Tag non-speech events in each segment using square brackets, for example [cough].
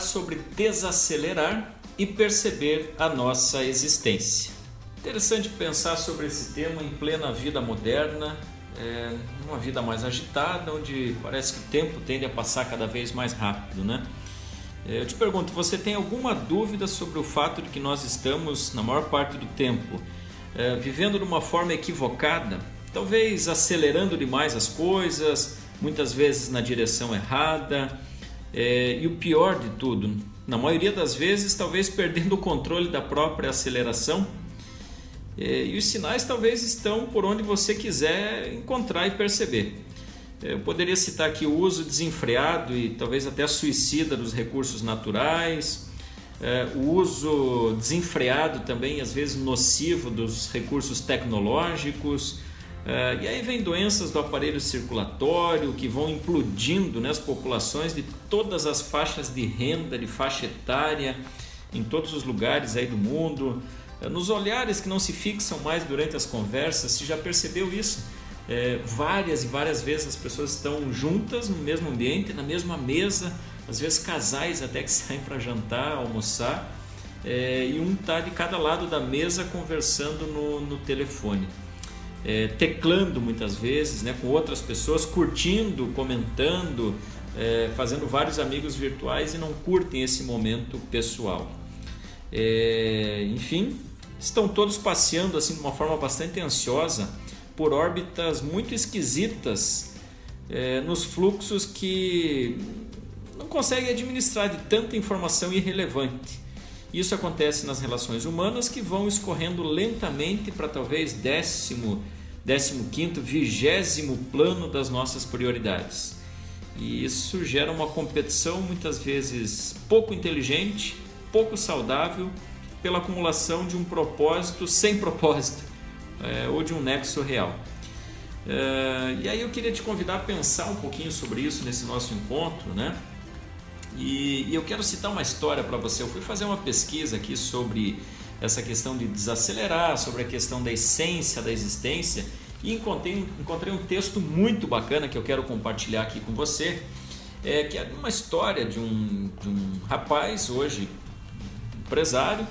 falar sobre desacelerar e perceber a nossa existência. Interessante pensar sobre esse tema em plena vida moderna, é, uma vida mais agitada, onde parece que o tempo tende a passar cada vez mais rápido, né? É, eu te pergunto, você tem alguma dúvida sobre o fato de que nós estamos, na maior parte do tempo, é, vivendo de uma forma equivocada, talvez acelerando demais as coisas, muitas vezes na direção errada, é, e o pior de tudo, na maioria das vezes, talvez perdendo o controle da própria aceleração. É, e os sinais talvez estão por onde você quiser encontrar e perceber. É, eu poderia citar aqui o uso desenfreado e talvez até suicida dos recursos naturais, é, o uso desenfreado também, às vezes nocivo, dos recursos tecnológicos. É, e aí vem doenças do aparelho circulatório que vão implodindo né, populações de todas as faixas de renda, de faixa etária, em todos os lugares aí do mundo. É, nos olhares que não se fixam mais durante as conversas, se já percebeu isso? É, várias e várias vezes as pessoas estão juntas no mesmo ambiente, na mesma mesa, às vezes casais até que [laughs] saem para jantar, almoçar, é, e um está de cada lado da mesa conversando no, no telefone. É, teclando muitas vezes né, com outras pessoas, curtindo, comentando, é, fazendo vários amigos virtuais e não curtem esse momento pessoal. É, enfim, estão todos passeando assim de uma forma bastante ansiosa por órbitas muito esquisitas é, nos fluxos que não conseguem administrar de tanta informação irrelevante. Isso acontece nas relações humanas que vão escorrendo lentamente para talvez décimo, décimo quinto, vigésimo plano das nossas prioridades. E isso gera uma competição muitas vezes pouco inteligente, pouco saudável, pela acumulação de um propósito sem propósito é, [laughs] ou de um nexo real. É, e aí eu queria te convidar a pensar um pouquinho sobre isso nesse nosso encontro, né? E, e eu quero citar uma história para você. Eu fui fazer uma pesquisa aqui sobre essa questão de desacelerar, sobre a questão da essência da existência e encontrei, encontrei um texto muito bacana que eu quero compartilhar aqui com você, é, que é uma história de um, de um rapaz hoje empresário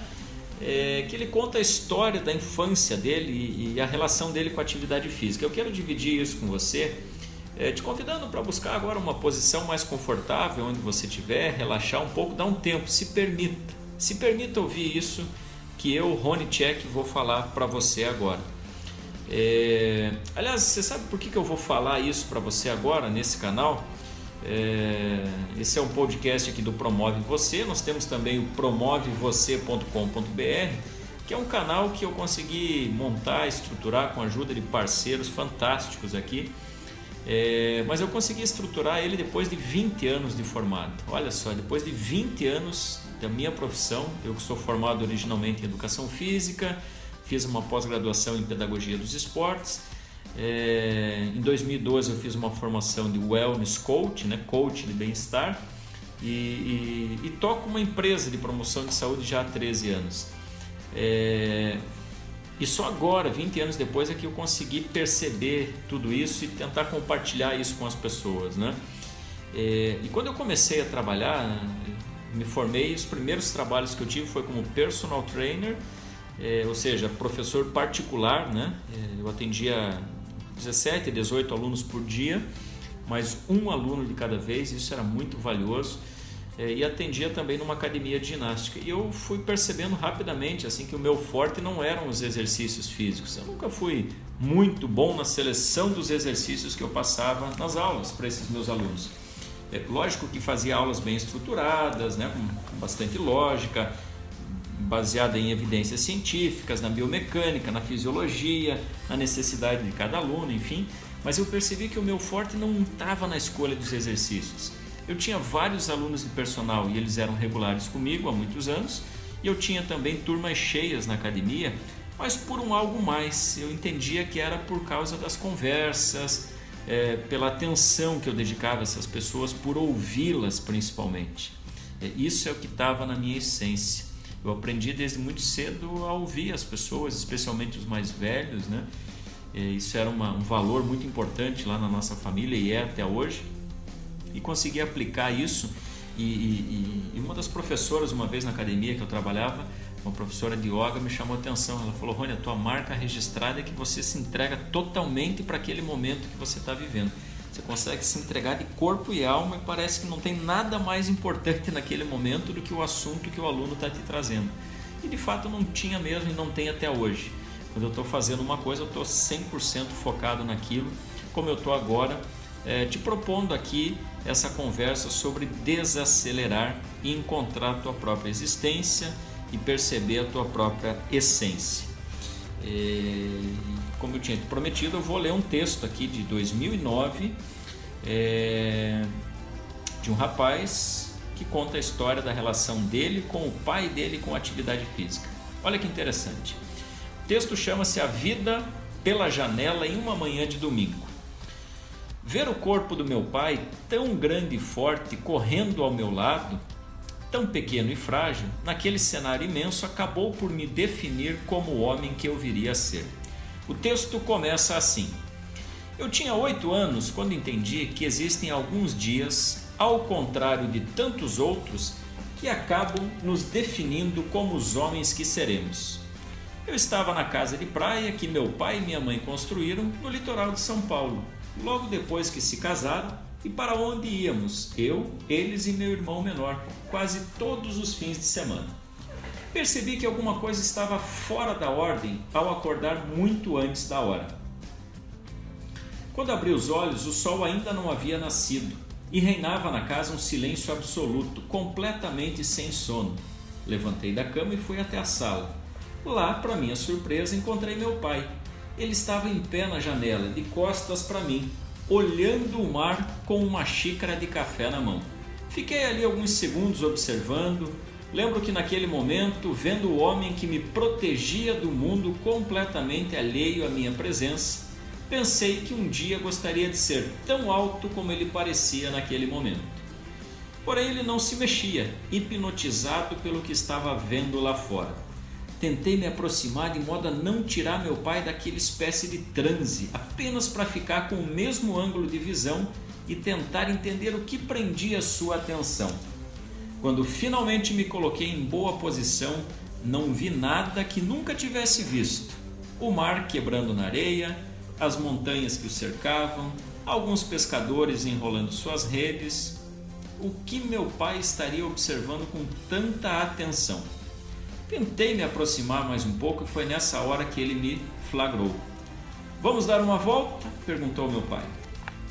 é, que ele conta a história da infância dele e, e, a relação dele com a atividade física. Eu quero dividir isso com você, é, te convidando para buscar agora uma posição mais confortável onde você estiver, relaxar um pouco, dar um tempo, se permita, se permita ouvir isso que eu, Rony Tchek, vou falar para você agora. É, aliás, você sabe por que, que eu vou falar isso para você agora nesse canal? É, esse é um podcast aqui do Promove Você. Nós temos também o promovevocê.com.br, que é um canal que eu consegui montar, estruturar com a ajuda de parceiros fantásticos aqui. É, mas eu consegui estruturar ele depois de 20 anos de formado. Olha só, depois de 20 anos da minha profissão, eu que sou formado originalmente em educação física, fiz uma pós-graduação em pedagogia dos esportes é, em 2012 eu fiz uma formação de Wellness Coach, né, coach de bem-estar, e, e, e, toco uma empresa de promoção de saúde já há 13 anos. É, e só agora, 20 anos depois, é que eu consegui perceber tudo isso e tentar compartilhar isso com as pessoas. Né? É, e quando eu comecei a trabalhar, me formei, os primeiros trabalhos que eu tive foi como personal trainer, é, ou seja, professor particular. Né? É, eu atendia 17, 18 alunos por dia, mas um aluno de cada vez, isso era muito valioso. É, e atendia também numa academia de ginástica. E eu fui percebendo rapidamente assim que o meu forte não eram os exercícios físicos. Eu nunca fui muito bom na seleção dos exercícios que eu passava nas aulas para esses meus alunos. É lógico que fazia aulas bem estruturadas, né, com bastante lógica, baseada em evidências científicas, na biomecânica, na fisiologia, na necessidade de cada aluno, enfim. Mas eu percebi que o meu forte não estava na escolha dos exercícios. Eu tinha vários alunos de personal e eles eram regulares comigo há muitos anos, e eu tinha também turmas cheias na academia, mas por um algo mais. Eu entendia que era por causa das conversas, é, pela atenção que eu dedicava a essas pessoas, por ouvi-las principalmente. É, isso é o que estava na minha essência. Eu aprendi desde muito cedo a ouvir as pessoas, especialmente os mais velhos, né? Isso era uma, um valor muito importante lá na nossa família e é até hoje. E consegui aplicar isso E, e, e, uma das professoras, uma vez na academia que eu trabalhava, uma professora de yoga me chamou a atenção. Ela falou: Rony, a tua marca registrada é que você se entrega totalmente para aquele momento que você está vivendo. Você consegue se entregar de corpo e alma e parece que não tem nada mais importante naquele momento do que o assunto que o aluno está te trazendo. E de fato não tinha mesmo e não tem até hoje. Quando eu estou fazendo uma coisa, eu estou 100% focado naquilo, como eu estou agora, é, te propondo aqui essa conversa sobre desacelerar e encontrar a tua própria existência e perceber a tua própria essência. É, como eu tinha te prometido, eu vou ler um texto aqui de 2009 é, de um rapaz que conta a história da relação dele com o pai dele com a atividade física. Olha que interessante. O texto chama-se A Vida pela Janela em uma manhã de domingo. Ver o corpo do meu pai tão grande e forte correndo ao meu lado, tão pequeno e frágil, naquele cenário imenso, acabou por me definir como o homem que eu viria a ser. O texto começa assim: Eu tinha oito anos quando entendi que existem alguns dias, ao contrário de tantos outros, que acabam nos definindo como os homens que seremos. Eu estava na casa de praia que meu pai e minha mãe construíram no litoral de São Paulo, logo depois que se casaram, e para onde íamos, eu, eles e meu irmão menor, quase todos os fins de semana. Percebi que alguma coisa estava fora da ordem ao acordar muito antes da hora. Quando abri os olhos, o sol ainda não havia nascido e reinava na casa um silêncio absoluto, completamente sem sono. Levantei da cama e fui até a sala. Lá, para minha surpresa, encontrei meu pai. Ele estava em pé na janela, de costas para mim, olhando o mar com uma xícara de café na mão. Fiquei ali alguns segundos observando, Lembro que naquele momento, vendo o homem que me protegia do mundo completamente alheio à minha presença, pensei que um dia gostaria de ser tão alto como ele parecia naquele momento. Porém, ele não se mexia, hipnotizado pelo que estava vendo lá fora. Tentei me aproximar de modo a não tirar meu pai daquela espécie de transe, apenas para ficar com o mesmo ângulo de visão e tentar entender o que prendia sua atenção. Quando finalmente me coloquei em boa posição, não vi nada que nunca tivesse visto. O mar quebrando na areia, as montanhas que o cercavam, alguns pescadores enrolando suas redes. O que meu pai estaria observando com tanta atenção? Tentei me aproximar mais um pouco e foi nessa hora que ele me flagrou. Vamos dar uma volta? perguntou meu pai.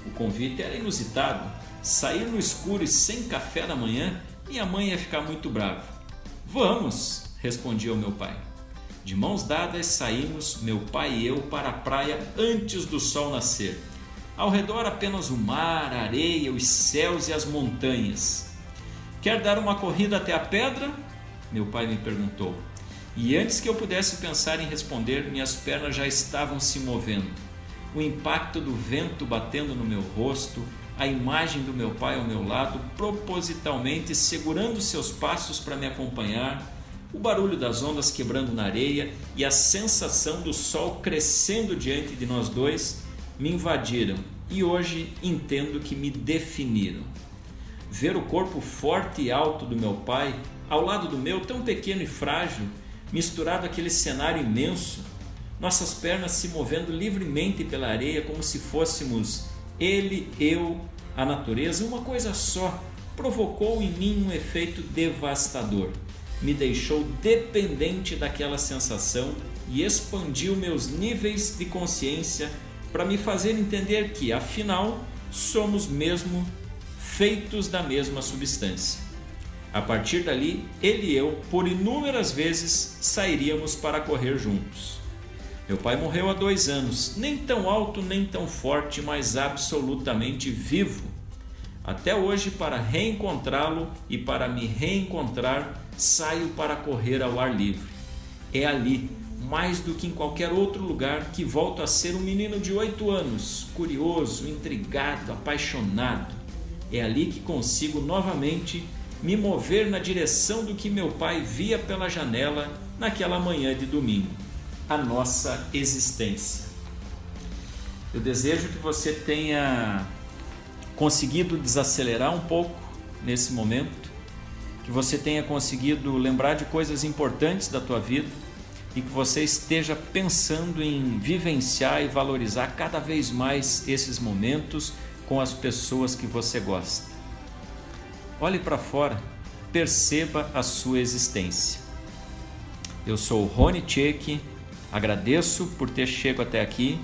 O convite era inusitado. Sair no escuro e sem café da manhã minha mãe ia ficar muito brava. Vamos, respondia o meu pai. De mãos dadas saímos, meu pai e eu, para a praia antes do sol nascer. Ao redor apenas o mar, a areia, os céus e as montanhas. Quer dar uma corrida até a pedra? Meu pai me perguntou. E antes que eu pudesse pensar em responder, minhas pernas já estavam se movendo. O impacto do vento batendo no meu rosto, a imagem do meu pai ao meu lado, propositalmente segurando seus passos para me acompanhar, o barulho das ondas quebrando na areia e a sensação do sol crescendo diante de nós dois me invadiram e hoje entendo que me definiram. Ver o corpo forte e alto do meu pai ao lado do meu, tão pequeno e frágil, misturado àquele cenário imenso, nossas pernas se movendo livremente pela areia como se fôssemos ele, eu, a natureza, uma coisa só, provocou em mim um efeito devastador. Me deixou dependente daquela sensação e expandiu meus níveis de consciência para me fazer entender que, afinal, somos mesmo feitos da mesma substância. A partir dali, ele e eu, por inúmeras vezes, sairíamos para correr juntos. Meu pai morreu há dois anos, nem tão alto nem tão forte, mas absolutamente vivo. Até hoje, para reencontrá-lo e para me reencontrar, saio para correr ao ar livre. É ali, mais do que em qualquer outro lugar, que volto a ser um menino de oito anos, curioso, intrigado, apaixonado. É ali que consigo novamente me mover na direção do que meu pai via pela janela naquela manhã de domingo a nossa existência. Eu desejo que você tenha conseguido desacelerar um pouco nesse momento, que você tenha conseguido lembrar de coisas importantes da tua vida e que você esteja pensando em vivenciar e valorizar cada vez mais esses momentos com as pessoas que você gosta. Olhe para fora, perceba a sua existência. Eu sou Rony Tchek, agradeço por ter chegado até aqui.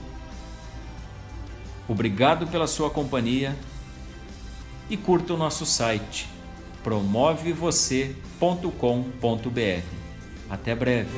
Obrigado pela sua companhia e curta o nosso site promovevocê.com.br. Até breve.